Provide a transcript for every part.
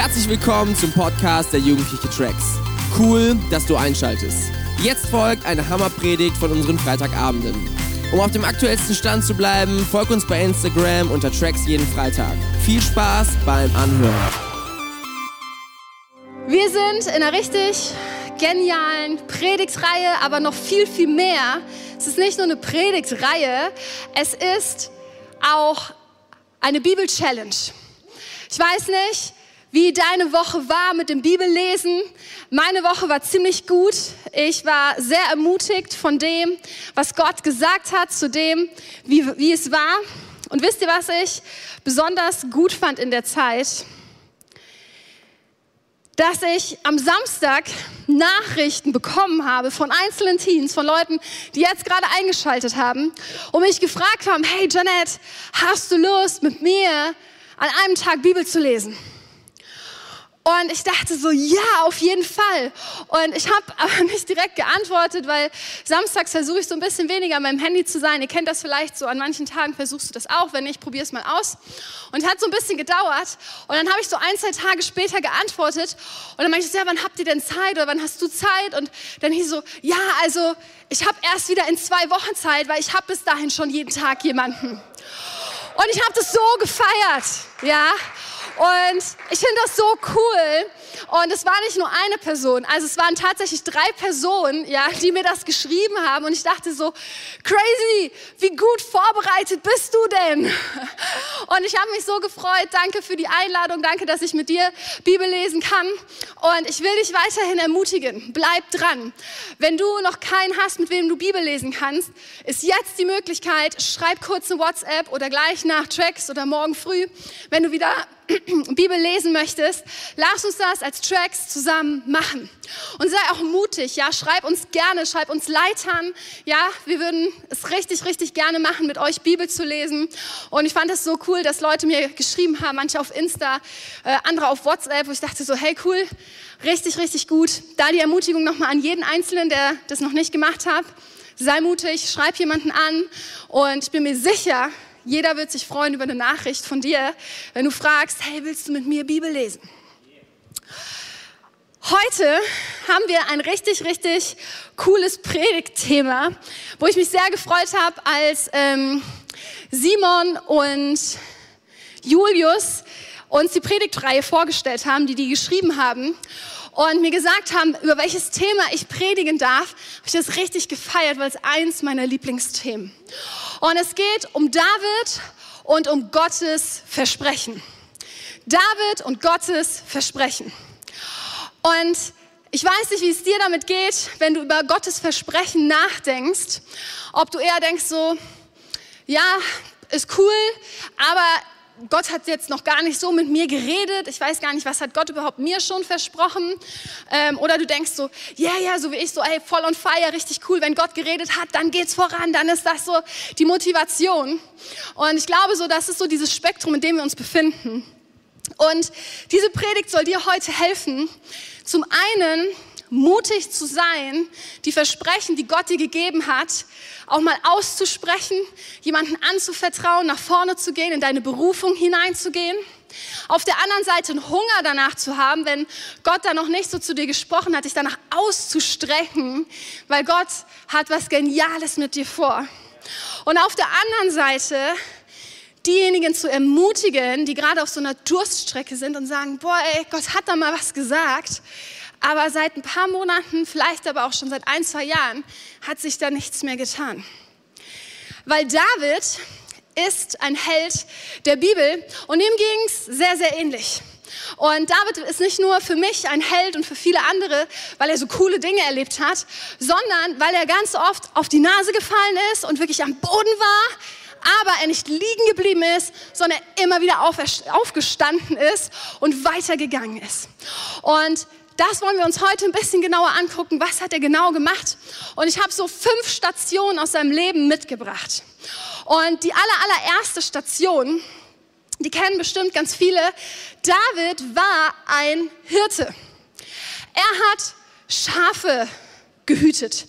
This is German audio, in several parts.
Herzlich willkommen zum Podcast der Jugendliche Tracks. Cool, dass du einschaltest. Jetzt folgt eine Hammerpredigt von unseren Freitagabenden. Um auf dem aktuellsten Stand zu bleiben, folg uns bei Instagram unter Tracks jeden Freitag. Viel Spaß beim Anhören. Wir sind in einer richtig genialen Predigtreihe, aber noch viel, viel mehr. Es ist nicht nur eine Predigtreihe, es ist auch eine Bibel-Challenge. Ich weiß nicht, wie deine Woche war mit dem Bibellesen. Meine Woche war ziemlich gut. Ich war sehr ermutigt von dem, was Gott gesagt hat, zu dem, wie, wie es war. Und wisst ihr, was ich besonders gut fand in der Zeit? dass ich am Samstag Nachrichten bekommen habe von einzelnen Teens, von Leuten, die jetzt gerade eingeschaltet haben und mich gefragt haben, hey Janet, hast du Lust mit mir an einem Tag Bibel zu lesen? Und ich dachte so, ja, auf jeden Fall. Und ich habe aber nicht direkt geantwortet, weil samstags versuche ich so ein bisschen weniger an meinem Handy zu sein. Ihr kennt das vielleicht so, an manchen Tagen versuchst du das auch, wenn nicht, probier es mal aus. Und es hat so ein bisschen gedauert. Und dann habe ich so ein, zwei Tage später geantwortet. Und dann meinte ich, ja, wann habt ihr denn Zeit oder wann hast du Zeit? Und dann hieß so, ja, also ich habe erst wieder in zwei Wochen Zeit, weil ich habe bis dahin schon jeden Tag jemanden. Und ich habe das so gefeiert, ja. Und ich finde das so cool. Und es war nicht nur eine Person, also es waren tatsächlich drei Personen, ja, die mir das geschrieben haben. Und ich dachte so, crazy, wie gut vorbereitet bist du denn? Und ich habe mich so gefreut. Danke für die Einladung. Danke, dass ich mit dir Bibel lesen kann. Und ich will dich weiterhin ermutigen. Bleib dran. Wenn du noch keinen hast, mit wem du Bibel lesen kannst, ist jetzt die Möglichkeit, schreib kurz eine WhatsApp oder gleich nach Tracks oder morgen früh, wenn du wieder Bibel lesen möchtest, lass uns das als Tracks zusammen machen. Und sei auch mutig, ja, schreib uns gerne, schreib uns Leitern, ja, wir würden es richtig, richtig gerne machen, mit euch Bibel zu lesen. Und ich fand es so cool, dass Leute mir geschrieben haben, manche auf Insta, äh, andere auf WhatsApp, wo ich dachte so, hey cool, richtig, richtig gut. Da die Ermutigung nochmal an jeden Einzelnen, der das noch nicht gemacht hat. Sei mutig, schreib jemanden an und ich bin mir sicher, jeder wird sich freuen über eine Nachricht von dir, wenn du fragst, hey, willst du mit mir Bibel lesen? Heute haben wir ein richtig, richtig cooles Predigtthema, wo ich mich sehr gefreut habe, als ähm, Simon und Julius uns die Predigtreihe vorgestellt haben, die die geschrieben haben und mir gesagt haben, über welches Thema ich predigen darf, habe ich das richtig gefeiert, weil es eins meiner Lieblingsthemen. Und es geht um David und um Gottes Versprechen. David und Gottes Versprechen. Und ich weiß nicht, wie es dir damit geht, wenn du über Gottes Versprechen nachdenkst. Ob du eher denkst so, ja, ist cool, aber Gott hat jetzt noch gar nicht so mit mir geredet. Ich weiß gar nicht, was hat Gott überhaupt mir schon versprochen. Ähm, oder du denkst so, ja, yeah, ja, so wie ich, so, ey, voll on fire, richtig cool. Wenn Gott geredet hat, dann geht's voran, dann ist das so die Motivation. Und ich glaube so, das ist so dieses Spektrum, in dem wir uns befinden. Und diese Predigt soll dir heute helfen, zum einen mutig zu sein, die Versprechen, die Gott dir gegeben hat, auch mal auszusprechen, jemanden anzuvertrauen, nach vorne zu gehen, in deine Berufung hineinzugehen. Auf der anderen Seite einen Hunger danach zu haben, wenn Gott da noch nicht so zu dir gesprochen hat, dich danach auszustrecken, weil Gott hat was Geniales mit dir vor. Und auf der anderen Seite diejenigen zu ermutigen, die gerade auf so einer Durststrecke sind und sagen, boah, ey, Gott hat da mal was gesagt, aber seit ein paar Monaten, vielleicht aber auch schon seit ein, zwei Jahren, hat sich da nichts mehr getan. Weil David ist ein Held der Bibel und ihm ging es sehr, sehr ähnlich. Und David ist nicht nur für mich ein Held und für viele andere, weil er so coole Dinge erlebt hat, sondern weil er ganz oft auf die Nase gefallen ist und wirklich am Boden war, aber er nicht liegen geblieben ist, sondern immer wieder aufgestanden ist und weitergegangen ist. Und das wollen wir uns heute ein bisschen genauer angucken. Was hat er genau gemacht? Und ich habe so fünf Stationen aus seinem Leben mitgebracht. Und die aller, allererste Station, die kennen bestimmt ganz viele. David war ein Hirte. Er hat Schafe gehütet.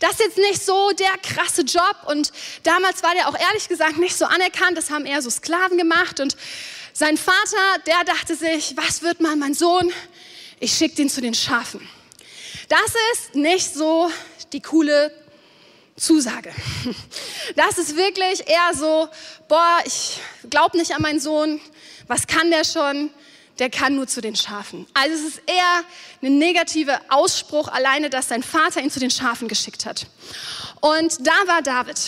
Das ist jetzt nicht so der krasse Job und damals war der auch ehrlich gesagt nicht so anerkannt. Das haben eher so Sklaven gemacht und sein Vater, der dachte sich, was wird mal mein Sohn? Ich schicke den zu den Schafen. Das ist nicht so die coole Zusage. Das ist wirklich eher so, boah, ich glaube nicht an meinen Sohn, was kann der schon? Der kann nur zu den Schafen. Also es ist eher ein negativer Ausspruch, alleine, dass sein Vater ihn zu den Schafen geschickt hat. Und da war David.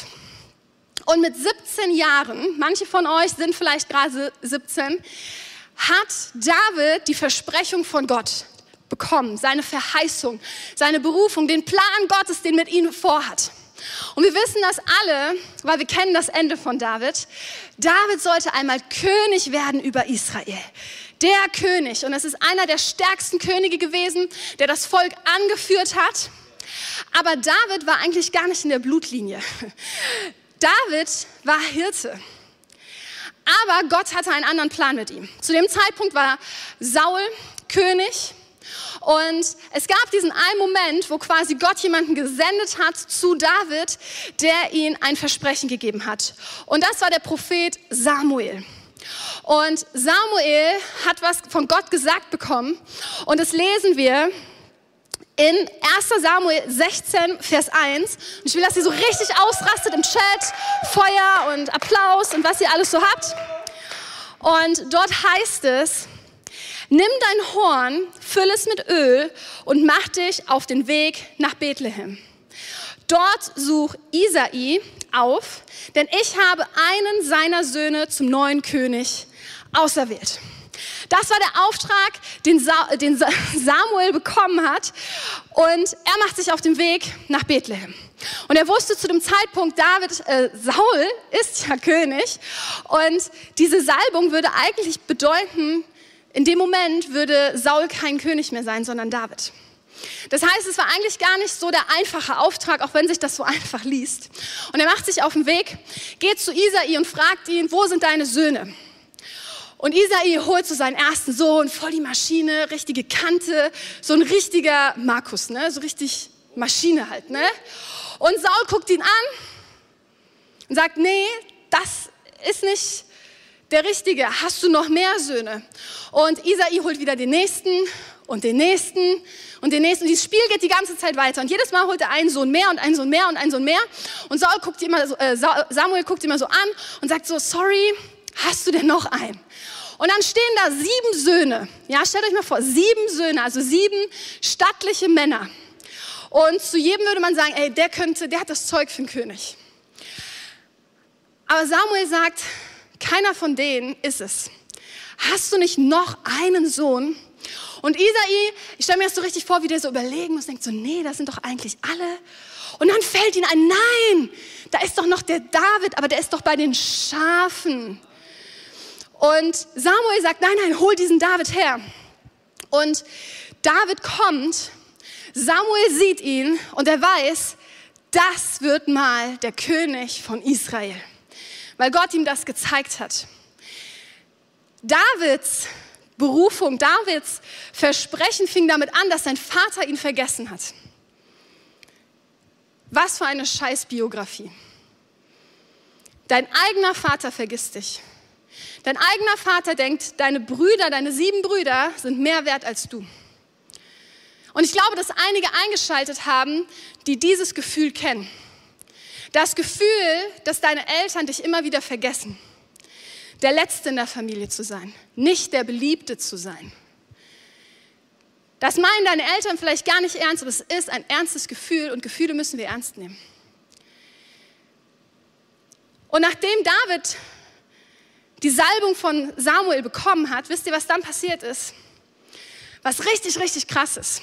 Und mit 17 Jahren, manche von euch sind vielleicht gerade 17, hat David die Versprechung von Gott bekommen, seine Verheißung, seine Berufung, den Plan Gottes, den mit ihm vorhat. Und wir wissen das alle, weil wir kennen das Ende von David. David sollte einmal König werden über Israel. Der König. Und es ist einer der stärksten Könige gewesen, der das Volk angeführt hat. Aber David war eigentlich gar nicht in der Blutlinie. David war Hirte. Aber Gott hatte einen anderen Plan mit ihm. Zu dem Zeitpunkt war Saul König und es gab diesen einen Moment, wo quasi Gott jemanden gesendet hat zu David, der ihm ein Versprechen gegeben hat. Und das war der Prophet Samuel. Und Samuel hat was von Gott gesagt bekommen. Und das lesen wir in 1 Samuel 16, Vers 1. Und ich will, dass ihr so richtig ausrastet im Chat. Feuer und Applaus und was ihr alles so habt. Und dort heißt es, Nimm dein Horn, füll es mit Öl und mach dich auf den Weg nach Bethlehem. Dort such Isai auf, denn ich habe einen seiner Söhne zum neuen König auserwählt. Das war der Auftrag, den, Sa den Samuel bekommen hat. Und er macht sich auf den Weg nach Bethlehem. Und er wusste zu dem Zeitpunkt, David, äh, Saul ist ja König. Und diese Salbung würde eigentlich bedeuten, in dem Moment würde Saul kein König mehr sein, sondern David. Das heißt, es war eigentlich gar nicht so der einfache Auftrag, auch wenn sich das so einfach liest. Und er macht sich auf den Weg, geht zu Isai und fragt ihn, wo sind deine Söhne? Und Isai holt so seinen ersten Sohn, voll die Maschine, richtige Kante, so ein richtiger Markus, ne? so richtig Maschine halt. Ne? Und Saul guckt ihn an und sagt, nee, das ist nicht der Richtige, hast du noch mehr Söhne? Und Isai holt wieder den nächsten und den nächsten und den nächsten. Und dieses Spiel geht die ganze Zeit weiter. Und jedes Mal holt er einen Sohn mehr und einen Sohn mehr und einen Sohn mehr. Und Saul guckt immer äh, Samuel guckt immer so an und sagt so, sorry, hast du denn noch einen? Und dann stehen da sieben Söhne. Ja, stellt euch mal vor, sieben Söhne, also sieben stattliche Männer. Und zu jedem würde man sagen, ey, der könnte, der hat das Zeug für einen König. Aber Samuel sagt, keiner von denen ist es. Hast du nicht noch einen Sohn? Und Isai, ich stelle mir das so richtig vor, wie der so überlegen muss, denkt so, nee, das sind doch eigentlich alle. Und dann fällt ihm ein, nein, da ist doch noch der David, aber der ist doch bei den Schafen. Und Samuel sagt, nein, nein, hol diesen David her. Und David kommt, Samuel sieht ihn und er weiß, das wird mal der König von Israel weil Gott ihm das gezeigt hat. Davids Berufung, Davids Versprechen fing damit an, dass sein Vater ihn vergessen hat. Was für eine Scheißbiografie. Dein eigener Vater vergisst dich. Dein eigener Vater denkt, deine Brüder, deine sieben Brüder sind mehr wert als du. Und ich glaube, dass einige eingeschaltet haben, die dieses Gefühl kennen. Das Gefühl, dass deine Eltern dich immer wieder vergessen. Der Letzte in der Familie zu sein, nicht der Beliebte zu sein. Das meinen deine Eltern vielleicht gar nicht ernst, aber es ist ein ernstes Gefühl und Gefühle müssen wir ernst nehmen. Und nachdem David die Salbung von Samuel bekommen hat, wisst ihr, was dann passiert ist? Was richtig, richtig krass ist.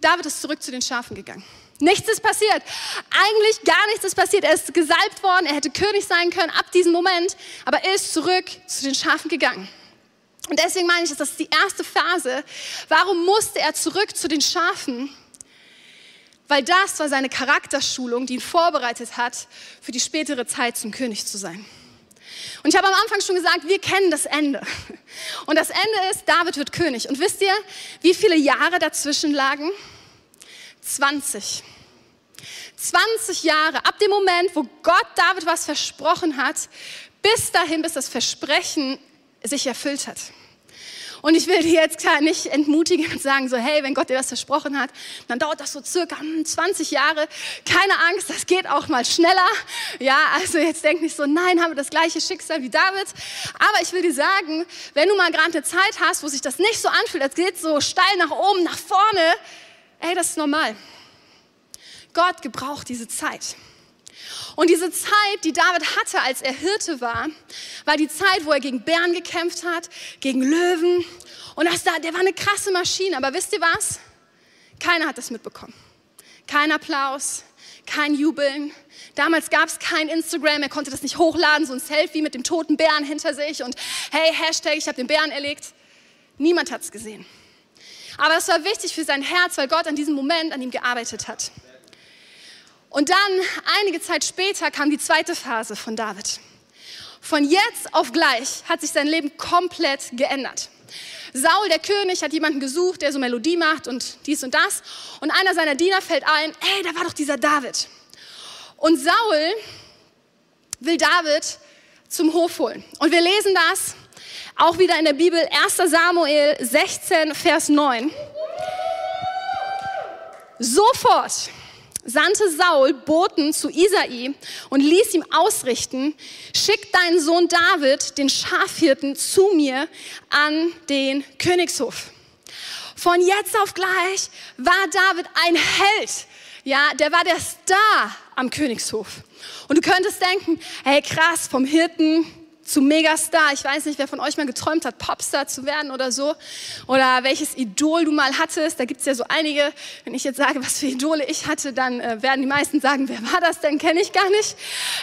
David ist zurück zu den Schafen gegangen. Nichts ist passiert. Eigentlich gar nichts ist passiert. Er ist gesalbt worden, er hätte König sein können ab diesem Moment, aber er ist zurück zu den Schafen gegangen. Und deswegen meine ich, das ist die erste Phase. Warum musste er zurück zu den Schafen? Weil das war seine Charakterschulung, die ihn vorbereitet hat, für die spätere Zeit zum König zu sein. Und ich habe am Anfang schon gesagt, wir kennen das Ende. Und das Ende ist, David wird König. Und wisst ihr, wie viele Jahre dazwischen lagen? 20. 20 Jahre, ab dem Moment, wo Gott David was versprochen hat, bis dahin, bis das Versprechen sich erfüllt hat. Und ich will dir jetzt nicht entmutigen und sagen, so, hey, wenn Gott dir das versprochen hat, dann dauert das so circa 20 hm, Jahre. Keine Angst, das geht auch mal schneller. Ja, also jetzt denk nicht so, nein, haben wir das gleiche Schicksal wie David. Aber ich will dir sagen, wenn du mal gerade eine Zeit hast, wo sich das nicht so anfühlt, als geht so steil nach oben, nach vorne, ey, das ist normal. Gott gebraucht diese Zeit. Und diese Zeit, die David hatte, als er Hirte war, war die Zeit, wo er gegen Bären gekämpft hat, gegen Löwen. Und das da, der war eine krasse Maschine. Aber wisst ihr was? Keiner hat das mitbekommen. Kein Applaus, kein Jubeln. Damals gab es kein Instagram, er konnte das nicht hochladen, so ein Selfie mit dem toten Bären hinter sich und hey, Hashtag, ich habe den Bären erlegt. Niemand hat es gesehen. Aber es war wichtig für sein Herz, weil Gott an diesem Moment an ihm gearbeitet hat. Und dann, einige Zeit später, kam die zweite Phase von David. Von jetzt auf gleich hat sich sein Leben komplett geändert. Saul, der König, hat jemanden gesucht, der so Melodie macht und dies und das. Und einer seiner Diener fällt ein, ey, da war doch dieser David. Und Saul will David zum Hof holen. Und wir lesen das auch wieder in der Bibel, 1 Samuel 16, Vers 9. Sofort sandte Saul Boten zu Isai und ließ ihm ausrichten, schick deinen Sohn David, den Schafhirten, zu mir an den Königshof. Von jetzt auf gleich war David ein Held. Ja, der war der Star am Königshof. Und du könntest denken, hey krass, vom Hirten zu Megastar. Ich weiß nicht, wer von euch mal geträumt hat, Popstar zu werden oder so. Oder welches Idol du mal hattest. Da gibt es ja so einige. Wenn ich jetzt sage, was für Idole ich hatte, dann äh, werden die meisten sagen, wer war das denn? Kenne ich gar nicht.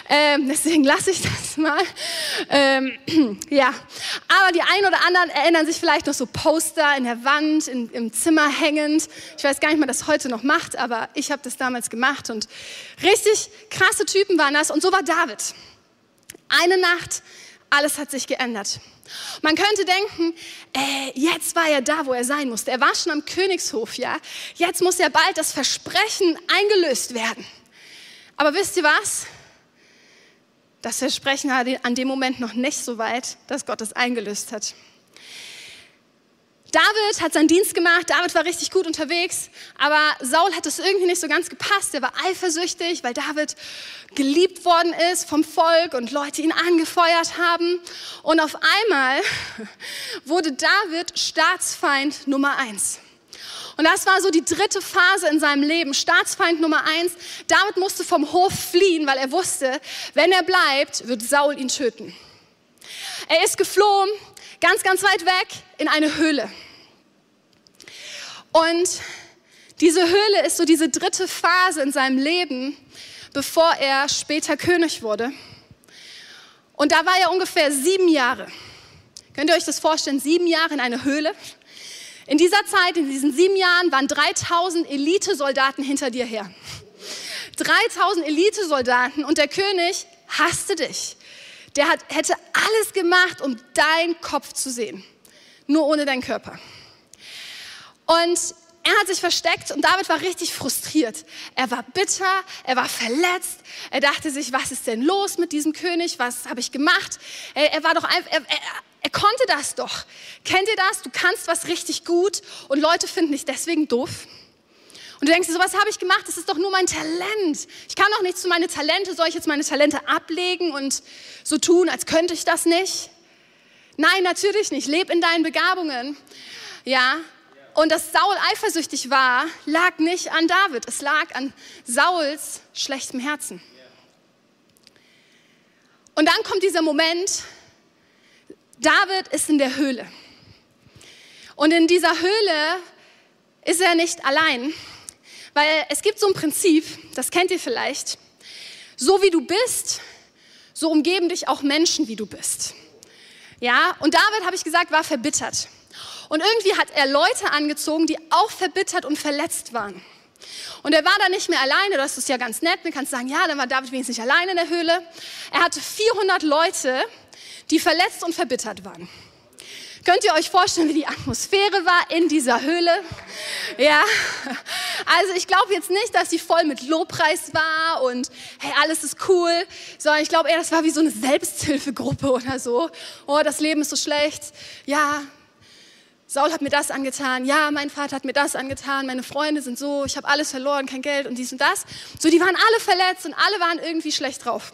Ähm, deswegen lasse ich das mal. Ähm, ja, aber die einen oder anderen erinnern sich vielleicht noch so Poster in der Wand, in, im Zimmer hängend. Ich weiß gar nicht, man das heute noch macht, aber ich habe das damals gemacht. Und richtig krasse Typen waren das. Und so war David. Eine Nacht alles hat sich geändert. Man könnte denken, äh, jetzt war er da, wo er sein musste. Er war schon am Königshof, ja. Jetzt muss ja bald das Versprechen eingelöst werden. Aber wisst ihr was? Das Versprechen war an dem Moment noch nicht so weit, dass Gott es eingelöst hat. David hat seinen Dienst gemacht, David war richtig gut unterwegs, aber Saul hat es irgendwie nicht so ganz gepasst. Er war eifersüchtig, weil David geliebt worden ist vom Volk und Leute ihn angefeuert haben. Und auf einmal wurde David Staatsfeind Nummer eins. Und das war so die dritte Phase in seinem Leben, Staatsfeind Nummer eins. David musste vom Hof fliehen, weil er wusste, wenn er bleibt, wird Saul ihn töten. Er ist geflohen, ganz, ganz weit weg in eine Höhle. Und diese Höhle ist so diese dritte Phase in seinem Leben, bevor er später König wurde. Und da war er ungefähr sieben Jahre. Könnt ihr euch das vorstellen? Sieben Jahre in einer Höhle. In dieser Zeit, in diesen sieben Jahren, waren 3000 Elitesoldaten hinter dir her. 3000 Elitesoldaten und der König hasste dich. Der hat, hätte alles gemacht, um deinen Kopf zu sehen, nur ohne deinen Körper. Und er hat sich versteckt und David war richtig frustriert. Er war bitter, er war verletzt. Er dachte sich, was ist denn los mit diesem König? Was habe ich gemacht? Er, er war doch einfach, er, er, er konnte das doch. Kennt ihr das? Du kannst was richtig gut und Leute finden dich deswegen doof. Und du denkst dir, so was habe ich gemacht? Das ist doch nur mein Talent. Ich kann doch nichts zu meinen Talente. Soll ich jetzt meine Talente ablegen und so tun, als könnte ich das nicht? Nein, natürlich nicht. Leb in deinen Begabungen. Ja, und dass Saul eifersüchtig war, lag nicht an David, es lag an Sauls schlechtem Herzen. Und dann kommt dieser Moment, David ist in der Höhle. Und in dieser Höhle ist er nicht allein, weil es gibt so ein Prinzip, das kennt ihr vielleicht, so wie du bist, so umgeben dich auch Menschen, wie du bist. Ja, und David, habe ich gesagt, war verbittert. Und irgendwie hat er Leute angezogen, die auch verbittert und verletzt waren. Und er war da nicht mehr alleine, das ist ja ganz nett. Man kann sagen, ja, dann war David wenigstens nicht alleine in der Höhle. Er hatte 400 Leute, die verletzt und verbittert waren. Könnt ihr euch vorstellen, wie die Atmosphäre war in dieser Höhle? Ja, also ich glaube jetzt nicht, dass sie voll mit Lobpreis war und hey, alles ist cool, sondern ich glaube eher, das war wie so eine Selbsthilfegruppe oder so. Oh, das Leben ist so schlecht. Ja, Saul hat mir das angetan, ja, mein Vater hat mir das angetan, meine Freunde sind so, ich habe alles verloren, kein Geld und dies und das. So, die waren alle verletzt und alle waren irgendwie schlecht drauf.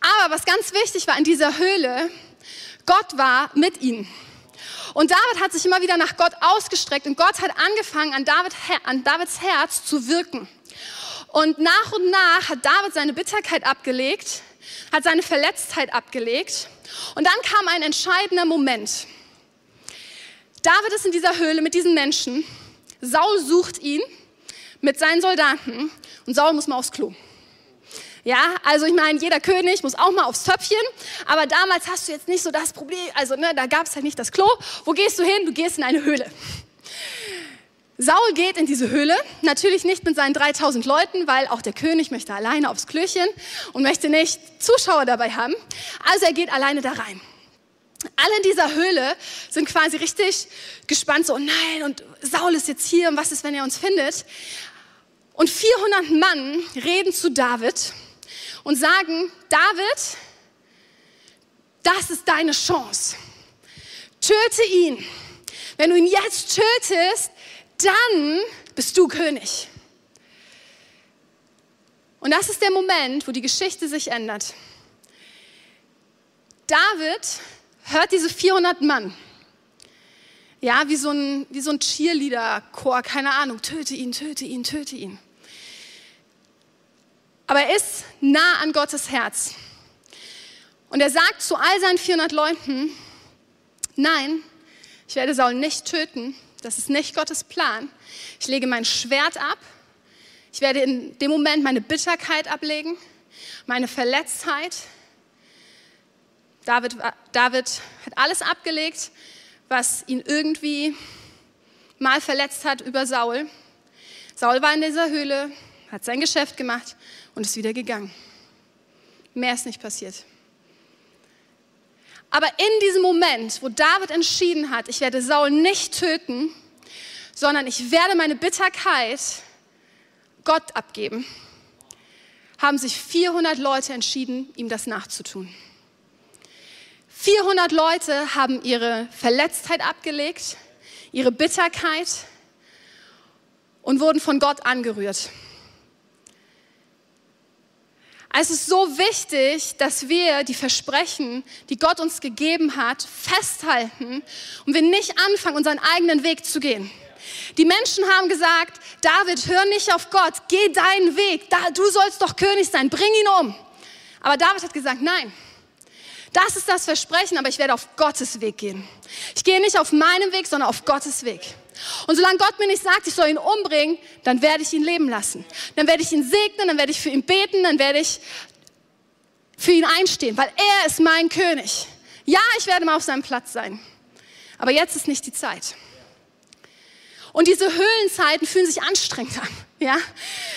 Aber was ganz wichtig war in dieser Höhle, Gott war mit ihnen. Und David hat sich immer wieder nach Gott ausgestreckt und Gott hat angefangen, an, David, an Davids Herz zu wirken. Und nach und nach hat David seine Bitterkeit abgelegt, hat seine Verletztheit abgelegt. Und dann kam ein entscheidender Moment. David ist in dieser Höhle mit diesen Menschen. Saul sucht ihn mit seinen Soldaten und Saul muss mal aufs Klo. Ja, also ich meine, jeder König muss auch mal aufs Töpfchen, aber damals hast du jetzt nicht so das Problem, also ne, da gab es halt nicht das Klo. Wo gehst du hin? Du gehst in eine Höhle. Saul geht in diese Höhle, natürlich nicht mit seinen 3000 Leuten, weil auch der König möchte alleine aufs Klöchen und möchte nicht Zuschauer dabei haben. Also er geht alleine da rein. Alle in dieser Höhle sind quasi richtig gespannt, so, oh nein, und Saul ist jetzt hier, und was ist, wenn er uns findet? Und 400 Mann reden zu David und sagen, David, das ist deine Chance. Töte ihn. Wenn du ihn jetzt tötest, dann bist du König. Und das ist der Moment, wo die Geschichte sich ändert. David hört diese 400 Mann. Ja, wie so ein, wie so ein Cheerleader-Chor, keine Ahnung, töte ihn, töte ihn, töte ihn. Aber er ist nah an Gottes Herz. Und er sagt zu all seinen 400 Leuten, nein, ich werde Saul nicht töten, das ist nicht Gottes Plan. Ich lege mein Schwert ab, ich werde in dem Moment meine Bitterkeit ablegen, meine Verletztheit, David, David hat alles abgelegt, was ihn irgendwie mal verletzt hat über Saul. Saul war in dieser Höhle, hat sein Geschäft gemacht und ist wieder gegangen. Mehr ist nicht passiert. Aber in diesem Moment, wo David entschieden hat, ich werde Saul nicht töten, sondern ich werde meine Bitterkeit Gott abgeben, haben sich 400 Leute entschieden, ihm das nachzutun. 400 Leute haben ihre Verletztheit abgelegt, ihre Bitterkeit und wurden von Gott angerührt. Es ist so wichtig, dass wir die Versprechen, die Gott uns gegeben hat, festhalten und wir nicht anfangen, unseren eigenen Weg zu gehen. Die Menschen haben gesagt, David, hör nicht auf Gott, geh deinen Weg, du sollst doch König sein, bring ihn um. Aber David hat gesagt, nein, das ist das Versprechen, aber ich werde auf Gottes Weg gehen. Ich gehe nicht auf meinem Weg, sondern auf Gottes Weg. Und solange Gott mir nicht sagt, ich soll ihn umbringen, dann werde ich ihn leben lassen. Dann werde ich ihn segnen, dann werde ich für ihn beten, dann werde ich für ihn einstehen, weil er ist mein König. Ja, ich werde mal auf seinem Platz sein. Aber jetzt ist nicht die Zeit. Und diese Höhlenzeiten fühlen sich anstrengend an. Ja?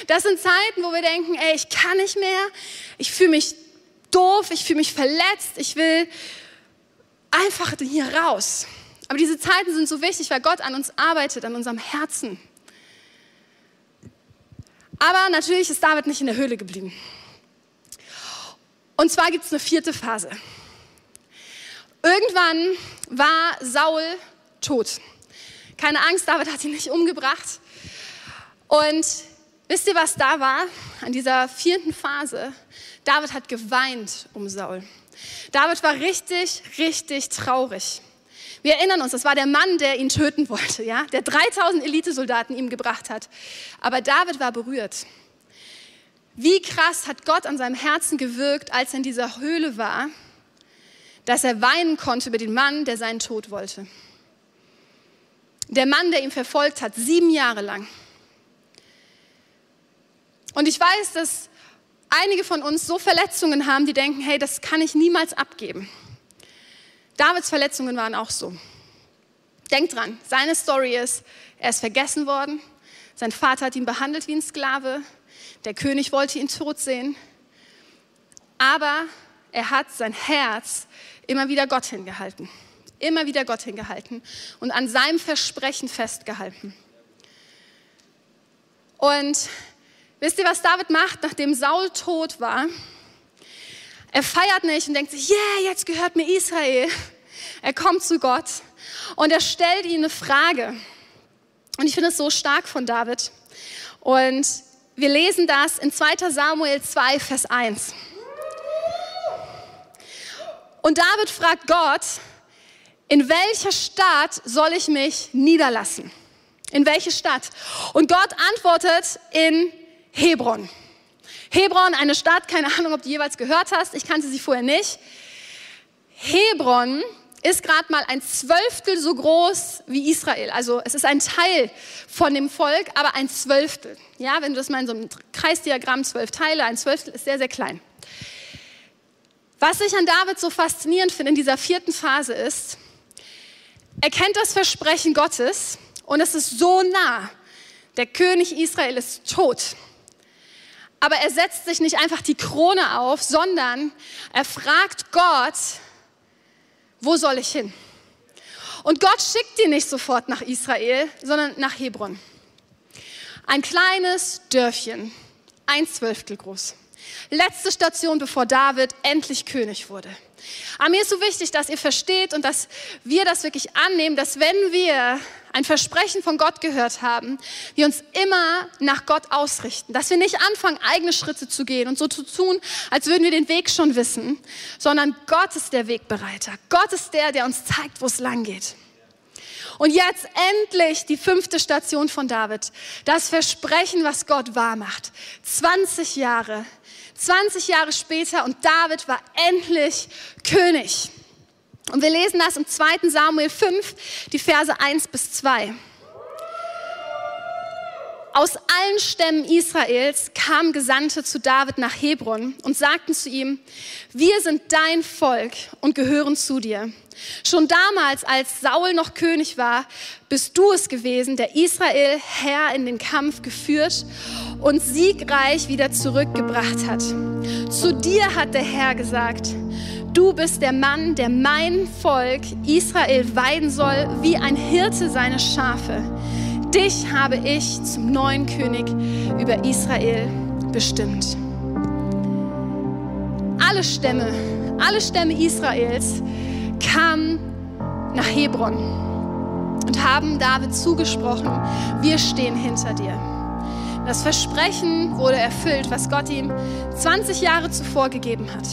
Das sind Zeiten, wo wir denken, ey, ich kann nicht mehr, ich fühle mich doof, ich fühle mich verletzt, ich will einfach hier raus. Aber diese Zeiten sind so wichtig, weil Gott an uns arbeitet, an unserem Herzen. Aber natürlich ist David nicht in der Höhle geblieben. Und zwar gibt es eine vierte Phase. Irgendwann war Saul tot. Keine Angst, David hat ihn nicht umgebracht. Und wisst ihr, was da war an dieser vierten Phase? David hat geweint um Saul. David war richtig, richtig traurig. Wir erinnern uns, das war der Mann, der ihn töten wollte, ja, der 3000 Elitesoldaten ihm gebracht hat. Aber David war berührt. Wie krass hat Gott an seinem Herzen gewirkt, als er in dieser Höhle war, dass er weinen konnte über den Mann, der seinen Tod wollte. Der Mann, der ihn verfolgt hat, sieben Jahre lang. Und ich weiß, dass einige von uns so Verletzungen haben, die denken, hey, das kann ich niemals abgeben. Davids Verletzungen waren auch so. Denkt dran, seine Story ist, er ist vergessen worden, sein Vater hat ihn behandelt wie ein Sklave, der König wollte ihn tot sehen, aber er hat sein Herz immer wieder Gott hingehalten. immer wieder Gott hingehalten und an seinem Versprechen festgehalten. Und wisst ihr, was David macht, nachdem Saul tot war? Er feiert nicht und denkt sich, yeah, jetzt gehört mir Israel. Er kommt zu Gott und er stellt ihm eine Frage. Und ich finde es so stark von David. Und wir lesen das in 2 Samuel 2, Vers 1. Und David fragt Gott, in welcher Stadt soll ich mich niederlassen? In welche Stadt? Und Gott antwortet in Hebron. Hebron, eine Stadt, keine Ahnung, ob du jeweils gehört hast, ich kannte sie vorher nicht. Hebron ist gerade mal ein Zwölftel so groß wie Israel. Also es ist ein Teil von dem Volk, aber ein Zwölftel. Ja, wenn du das mal in so einem Kreisdiagramm zwölf Teile, ein Zwölftel ist sehr, sehr klein. Was ich an David so faszinierend finde in dieser vierten Phase ist, er kennt das Versprechen Gottes und es ist so nah. Der König Israel ist tot. Aber er setzt sich nicht einfach die Krone auf, sondern er fragt Gott, wo soll ich hin? Und Gott schickt ihn nicht sofort nach Israel, sondern nach Hebron. Ein kleines Dörfchen, ein Zwölftel groß. Letzte Station, bevor David endlich König wurde. Aber mir ist so wichtig, dass ihr versteht und dass wir das wirklich annehmen, dass wenn wir ein Versprechen von Gott gehört haben, wir uns immer nach Gott ausrichten. Dass wir nicht anfangen, eigene Schritte zu gehen und so zu tun, als würden wir den Weg schon wissen, sondern Gott ist der Wegbereiter. Gott ist der, der uns zeigt, wo es lang geht. Und jetzt endlich die fünfte Station von David. Das Versprechen, was Gott wahr macht. 20 Jahre 20 Jahre später und David war endlich König. Und wir lesen das im 2. Samuel 5, die Verse 1 bis 2. Aus allen Stämmen Israels kamen Gesandte zu David nach Hebron und sagten zu ihm, wir sind dein Volk und gehören zu dir. Schon damals, als Saul noch König war, bist du es gewesen, der Israel Herr in den Kampf geführt und siegreich wieder zurückgebracht hat. Zu dir hat der Herr gesagt, du bist der Mann, der mein Volk Israel weiden soll, wie ein Hirte seine Schafe. Dich habe ich zum neuen König über Israel bestimmt. Alle Stämme, alle Stämme Israels kamen nach Hebron und haben David zugesprochen, wir stehen hinter dir. Das Versprechen wurde erfüllt, was Gott ihm 20 Jahre zuvor gegeben hat.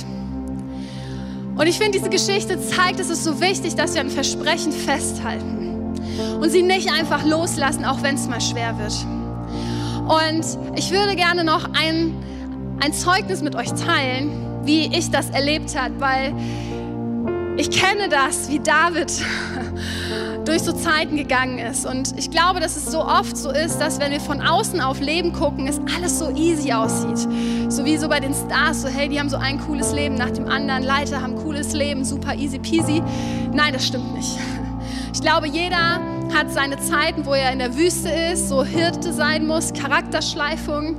Und ich finde, diese Geschichte zeigt, es ist so wichtig, dass wir ein Versprechen festhalten und sie nicht einfach loslassen, auch wenn es mal schwer wird. Und ich würde gerne noch ein, ein Zeugnis mit euch teilen, wie ich das erlebt habe, weil ich kenne das, wie David durch so Zeiten gegangen ist. Und ich glaube, dass es so oft so ist, dass wenn wir von außen auf Leben gucken, es alles so easy aussieht. So wie so bei den Stars, so hey, die haben so ein cooles Leben nach dem anderen, Leiter haben cooles Leben, super easy peasy. Nein, das stimmt nicht. Ich glaube, jeder hat seine Zeiten, wo er in der Wüste ist, so Hirte sein muss, Charakterschleifungen,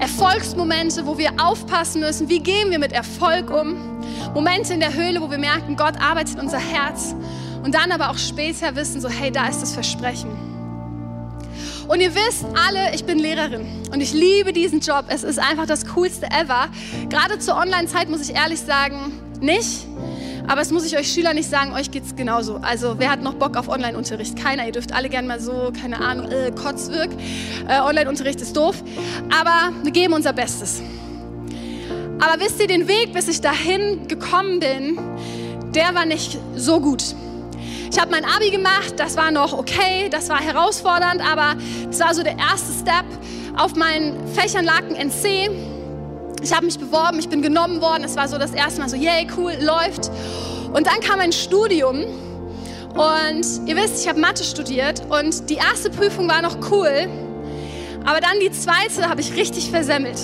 Erfolgsmomente, wo wir aufpassen müssen, wie gehen wir mit Erfolg um. Momente in der Höhle, wo wir merken, Gott arbeitet unser Herz. Und dann aber auch später wissen, so hey, da ist das Versprechen. Und ihr wisst alle, ich bin Lehrerin und ich liebe diesen Job. Es ist einfach das Coolste ever. Gerade zur Online-Zeit muss ich ehrlich sagen, nicht. Aber es muss ich euch Schüler nicht sagen, euch geht es genauso. Also wer hat noch Bock auf Online-Unterricht? Keiner. Ihr dürft alle gerne mal so, keine Ahnung, äh, Kotzwirk. Äh, Online-Unterricht ist doof. Aber wir geben unser Bestes. Aber wisst ihr, den Weg, bis ich dahin gekommen bin, der war nicht so gut. Ich habe mein Abi gemacht, das war noch okay, das war herausfordernd, aber es war so der erste Step. Auf meinen Fächern lag ein NC ich habe mich beworben, ich bin genommen worden. Es war so das erste Mal so, yay, cool, läuft. Und dann kam ein Studium. Und ihr wisst, ich habe Mathe studiert und die erste Prüfung war noch cool. Aber dann die zweite habe ich richtig versemmelt.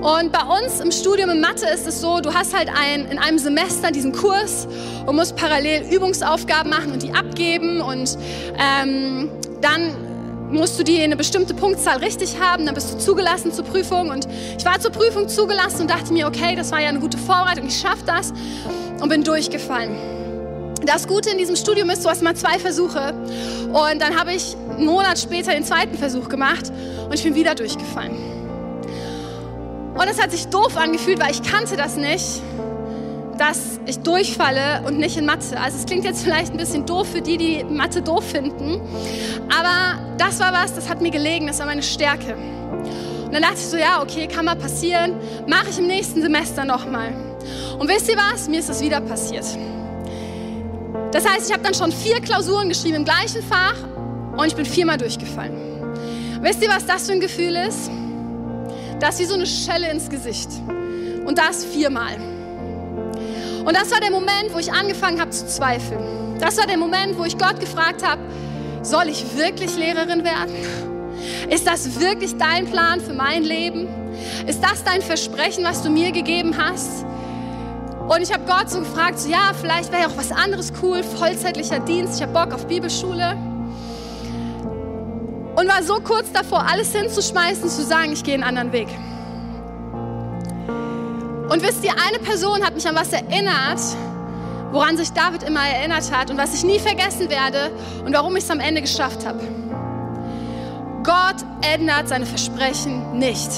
Und bei uns im Studium in Mathe ist es so, du hast halt ein, in einem Semester diesen Kurs und musst parallel Übungsaufgaben machen und die abgeben. Und ähm, dann musst du die eine bestimmte Punktzahl richtig haben, dann bist du zugelassen zur Prüfung. Und ich war zur Prüfung zugelassen und dachte mir, okay, das war ja eine gute Vorbereitung, ich schaffe das und bin durchgefallen. Das Gute in diesem Studium ist, du hast mal zwei Versuche. Und dann habe ich einen Monat später den zweiten Versuch gemacht und ich bin wieder durchgefallen. Und es hat sich doof angefühlt, weil ich kannte das nicht, dass ich durchfalle und nicht in Mathe. Also es klingt jetzt vielleicht ein bisschen doof für die, die Mathe doof finden. Aber das war was, das hat mir gelegen, das war meine Stärke. Und dann dachte ich so, ja, okay, kann mal passieren, mache ich im nächsten Semester nochmal. Und wisst ihr was? Mir ist das wieder passiert. Das heißt, ich habe dann schon vier Klausuren geschrieben im gleichen Fach und ich bin viermal durchgefallen. Wisst ihr, was das für ein Gefühl ist? Das ist wie so eine Schelle ins Gesicht. Und das viermal. Und das war der Moment, wo ich angefangen habe zu zweifeln. Das war der Moment, wo ich Gott gefragt habe, soll ich wirklich Lehrerin werden? Ist das wirklich dein Plan für mein Leben? Ist das dein Versprechen, was du mir gegeben hast? Und ich habe Gott so gefragt, so, ja, vielleicht wäre ja auch was anderes cool, vollzeitlicher Dienst, ich habe Bock auf Bibelschule. Und war so kurz davor, alles hinzuschmeißen, zu sagen, ich gehe einen anderen Weg. Und wisst ihr, eine Person hat mich an was erinnert, woran sich David immer erinnert hat und was ich nie vergessen werde und warum ich es am Ende geschafft habe. Gott ändert seine Versprechen nicht.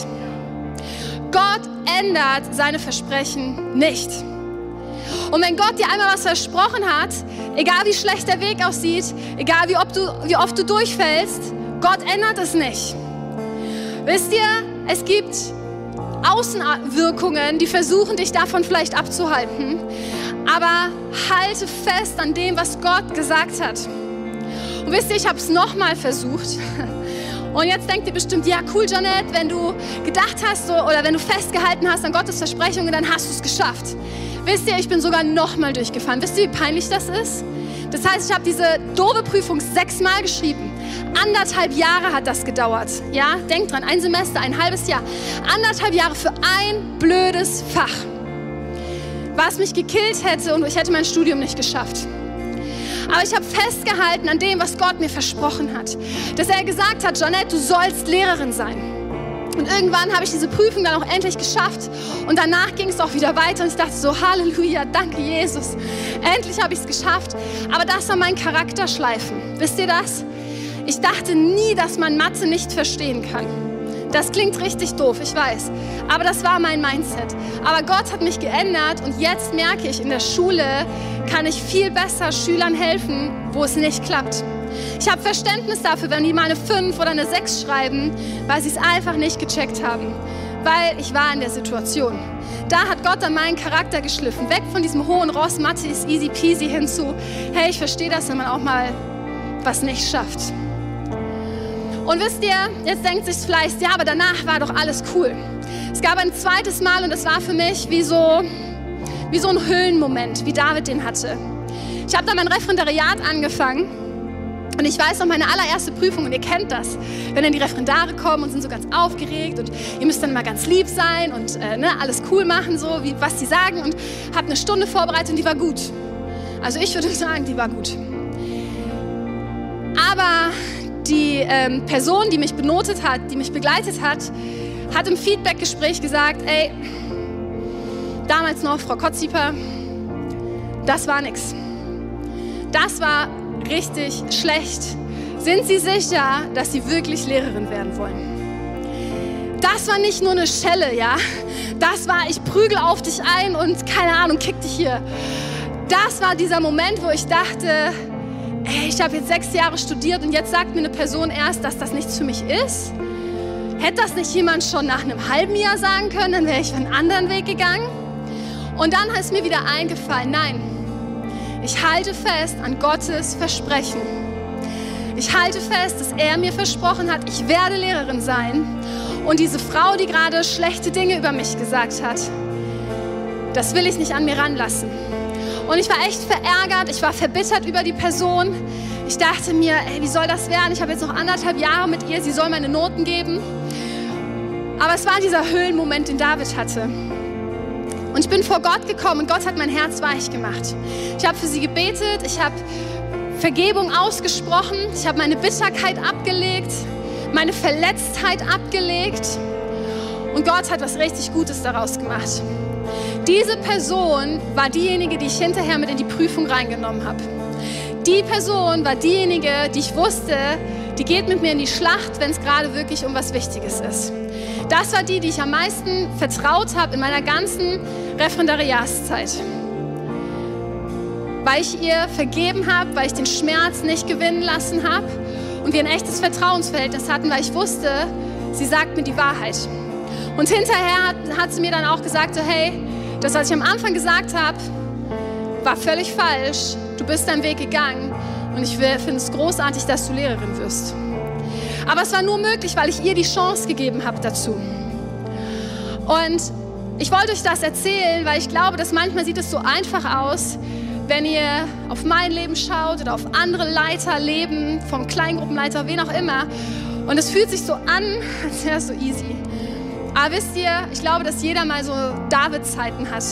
Gott ändert seine Versprechen nicht. Und wenn Gott dir einmal was versprochen hat, egal wie schlecht der Weg aussieht, egal wie, du, wie oft du durchfällst, Gott ändert es nicht. Wisst ihr, es gibt Außenwirkungen, die versuchen, dich davon vielleicht abzuhalten. Aber halte fest an dem, was Gott gesagt hat. Und wisst ihr, ich habe es nochmal versucht. Und jetzt denkt ihr bestimmt, ja cool, Janette, wenn du gedacht hast so, oder wenn du festgehalten hast an Gottes Versprechungen, dann hast du es geschafft. Wisst ihr, ich bin sogar nochmal durchgefallen. Wisst ihr, wie peinlich das ist? Das heißt, ich habe diese doofe Prüfung sechsmal geschrieben. Anderthalb Jahre hat das gedauert. Ja, denkt dran, ein Semester, ein halbes Jahr. Anderthalb Jahre für ein blödes Fach. Was mich gekillt hätte und ich hätte mein Studium nicht geschafft. Aber ich habe festgehalten an dem, was Gott mir versprochen hat. Dass er gesagt hat, Janette, du sollst Lehrerin sein. Und irgendwann habe ich diese Prüfung dann auch endlich geschafft. Und danach ging es auch wieder weiter. Und ich dachte so, Halleluja, danke Jesus. Endlich habe ich es geschafft. Aber das war mein Charakterschleifen. Wisst ihr das? Ich dachte nie, dass man Mathe nicht verstehen kann. Das klingt richtig doof, ich weiß. Aber das war mein Mindset. Aber Gott hat mich geändert und jetzt merke ich, in der Schule kann ich viel besser Schülern helfen, wo es nicht klappt. Ich habe Verständnis dafür, wenn die mal eine 5 oder eine 6 schreiben, weil sie es einfach nicht gecheckt haben. Weil ich war in der Situation. Da hat Gott dann meinen Charakter geschliffen. Weg von diesem hohen Ross, Mathe ist easy peasy hinzu. Hey, ich verstehe das, wenn man auch mal was nicht schafft. Und wisst ihr, jetzt denkt sich vielleicht, ja, aber danach war doch alles cool. Es gab ein zweites Mal und es war für mich wie so, wie so ein Höhlenmoment, wie David den hatte. Ich habe da mein Referendariat angefangen und ich weiß noch, meine allererste Prüfung, und ihr kennt das, wenn dann die Referendare kommen und sind so ganz aufgeregt und ihr müsst dann mal ganz lieb sein und äh, ne, alles cool machen, so wie was sie sagen und habe eine Stunde vorbereitet und die war gut. Also ich würde sagen, die war gut. Aber die ähm, Person, die mich benotet hat, die mich begleitet hat, hat im Feedbackgespräch gesagt, ey, damals noch Frau Kotzieper, das war nix. Das war richtig schlecht. Sind Sie sicher, dass Sie wirklich Lehrerin werden wollen? Das war nicht nur eine Schelle, ja. Das war, ich prügel auf dich ein und keine Ahnung, kick dich hier. Das war dieser Moment, wo ich dachte, ey, ich habe jetzt sechs Jahre studiert und jetzt sagt mir eine Person erst, dass das nichts für mich ist. Hätte das nicht jemand schon nach einem halben Jahr sagen können, dann wäre ich einen anderen Weg gegangen. Und dann ist mir wieder eingefallen, nein, ich halte fest an Gottes Versprechen. Ich halte fest, dass er mir versprochen hat, ich werde Lehrerin sein. Und diese Frau, die gerade schlechte Dinge über mich gesagt hat, das will ich nicht an mir ranlassen. Und ich war echt verärgert, ich war verbittert über die Person. Ich dachte mir, ey, wie soll das werden? Ich habe jetzt noch anderthalb Jahre mit ihr, sie soll meine Noten geben. Aber es war dieser Höhlenmoment, den David hatte. Und ich bin vor Gott gekommen und Gott hat mein Herz weich gemacht. Ich habe für sie gebetet, ich habe Vergebung ausgesprochen, ich habe meine Bitterkeit abgelegt, meine Verletztheit abgelegt. Und Gott hat was richtig Gutes daraus gemacht. Diese Person war diejenige, die ich hinterher mit in die Prüfung reingenommen habe. Die Person war diejenige, die ich wusste, die geht mit mir in die Schlacht, wenn es gerade wirklich um was Wichtiges ist. Das war die, die ich am meisten vertraut habe in meiner ganzen Referendariatszeit. Weil ich ihr vergeben habe, weil ich den Schmerz nicht gewinnen lassen habe und wir ein echtes Vertrauensverhältnis hatten, weil ich wusste, sie sagt mir die Wahrheit. Und hinterher hat, hat sie mir dann auch gesagt, so, hey, das, was ich am Anfang gesagt habe, war völlig falsch. Du bist deinen Weg gegangen und ich finde es großartig, dass du Lehrerin wirst. Aber es war nur möglich, weil ich ihr die Chance gegeben habe dazu. Und ich wollte euch das erzählen, weil ich glaube, dass manchmal sieht es so einfach aus, wenn ihr auf mein Leben schaut oder auf andere Leiter leben, vom Kleingruppenleiter, wen auch immer. Und es fühlt sich so an, als wäre es so easy. Aber wisst ihr, ich glaube, dass jeder mal so David-Zeiten hat.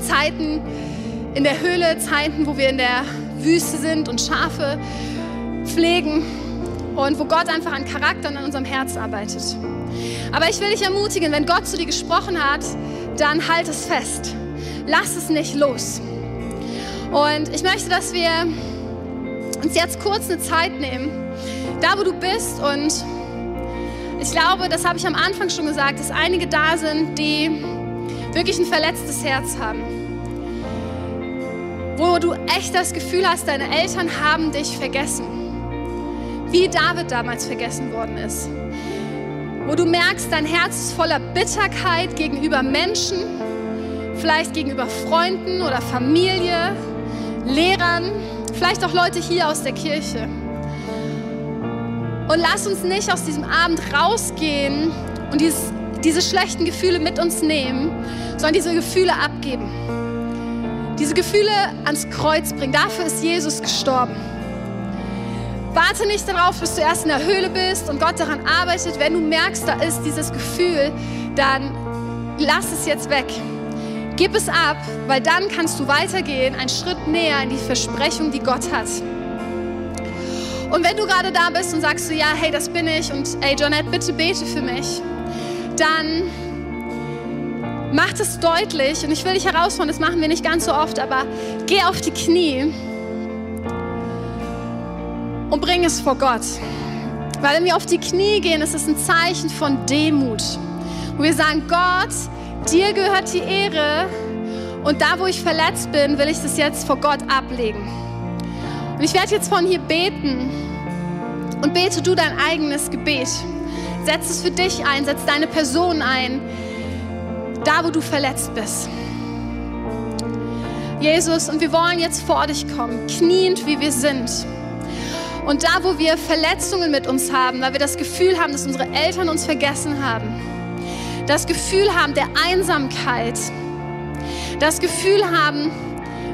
Zeiten in der Höhle, Zeiten, wo wir in der Wüste sind und Schafe pflegen und wo Gott einfach an Charakter und an unserem Herz arbeitet. Aber ich will dich ermutigen, wenn Gott zu dir gesprochen hat, dann halt es fest. Lass es nicht los. Und ich möchte, dass wir uns jetzt kurz eine Zeit nehmen, da wo du bist. Und ich glaube, das habe ich am Anfang schon gesagt, dass einige da sind, die wirklich ein verletztes Herz haben. Wo du echt das Gefühl hast, deine Eltern haben dich vergessen. Wie David damals vergessen worden ist. Wo du merkst, dein Herz ist voller Bitterkeit gegenüber Menschen, vielleicht gegenüber Freunden oder Familie, Lehrern, vielleicht auch Leute hier aus der Kirche. Und lass uns nicht aus diesem Abend rausgehen und dieses, diese schlechten Gefühle mit uns nehmen, sondern diese Gefühle abgeben. Diese Gefühle ans Kreuz bringen. Dafür ist Jesus gestorben. Warte nicht darauf, bis du erst in der Höhle bist und Gott daran arbeitet. Wenn du merkst, da ist dieses Gefühl, dann lass es jetzt weg. Gib es ab, weil dann kannst du weitergehen, einen Schritt näher in die Versprechung, die Gott hat. Und wenn du gerade da bist und sagst du, ja, hey, das bin ich und ey, Jonette, bitte bete für mich, dann mach es deutlich und ich will dich herausfordern, das machen wir nicht ganz so oft, aber geh auf die Knie und bring es vor Gott. Weil wenn wir auf die Knie gehen, ist es ein Zeichen von Demut. Wo wir sagen, Gott, Dir gehört die Ehre und da, wo ich verletzt bin, will ich das jetzt vor Gott ablegen. Und ich werde jetzt von hier beten und bete du dein eigenes Gebet. Setz es für dich ein, setz deine Person ein, da, wo du verletzt bist. Jesus, und wir wollen jetzt vor dich kommen, kniend wie wir sind. Und da, wo wir Verletzungen mit uns haben, weil wir das Gefühl haben, dass unsere Eltern uns vergessen haben, das Gefühl haben der Einsamkeit, das Gefühl haben,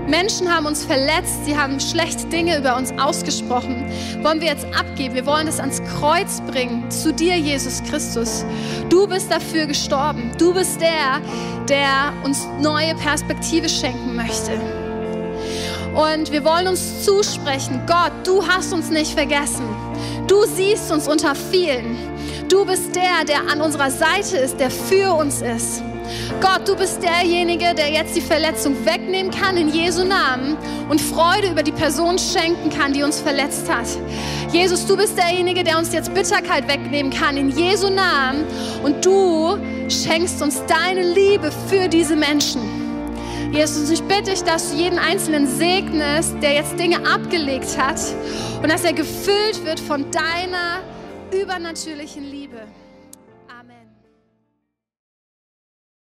Menschen haben uns verletzt, sie haben schlechte Dinge über uns ausgesprochen, wollen wir jetzt abgeben. Wir wollen es ans Kreuz bringen, zu dir, Jesus Christus. Du bist dafür gestorben. Du bist der, der uns neue Perspektive schenken möchte. Und wir wollen uns zusprechen, Gott, du hast uns nicht vergessen. Du siehst uns unter vielen. Du bist der, der an unserer Seite ist, der für uns ist. Gott, du bist derjenige, der jetzt die Verletzung wegnehmen kann in Jesu Namen und Freude über die Person schenken kann, die uns verletzt hat. Jesus, du bist derjenige, der uns jetzt Bitterkeit wegnehmen kann in Jesu Namen und du schenkst uns deine Liebe für diese Menschen. Jesus, ich bitte dich, dass du jeden Einzelnen segnest, der jetzt Dinge abgelegt hat und dass er gefüllt wird von deiner übernatürlichen Liebe.